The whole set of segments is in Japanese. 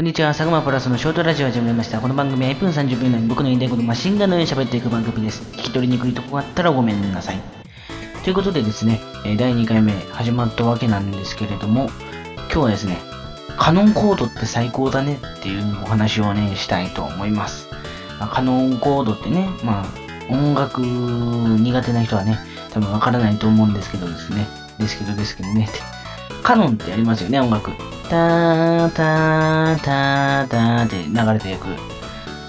こんにちは、佐久間プラスのショートラジオを始めました。この番組は1分30秒以内に僕の言いたいことマシンガンのように喋っていく番組です。聞き取りにくいとこがあったらごめんなさい。ということでですね、第2回目始まったわけなんですけれども、今日はですね、カノンコードって最高だねっていうお話をね、したいと思います。まあカノンコードってね、まあ、音楽苦手な人はね、多分わからないと思うんですけどですね、ですけどですけどね、ってカノンってありますよね、音楽。ターターターターって流れていく。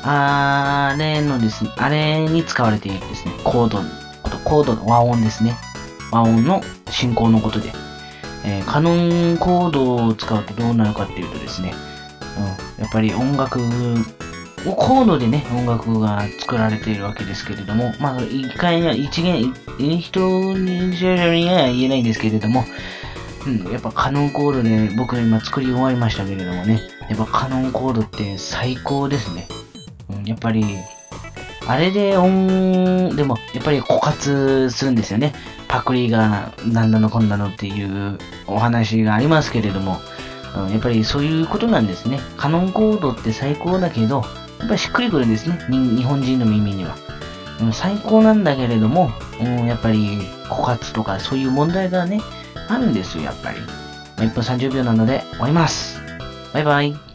あれのですね、あれに使われているですね、コードのこと、コードの和音ですね。和音の進行のことで。えーカノンコードを使うとどうなるかっていうとですね、うん、やっぱり音楽をコードでね、音楽が作られているわけですけれども、まあ、一回や一元、え人には言えないんですけれども、うん、やっぱカノンコードで僕は今作り終わりましたけれどもね、やっぱカノンコードって最高ですね。うん、やっぱり、あれで音、でもやっぱり枯渇するんですよね。パクリが何なのこんなのっていうお話がありますけれども、うん、やっぱりそういうことなんですね。カノンコードって最高だけど、やっぱりしっくりくるんですね。日本人の耳には。うん、最高なんだけれども、うん、やっぱり枯渇とかそういう問題がね、あるんですよ、やっぱり。1分30秒なので終わります。バイバイ。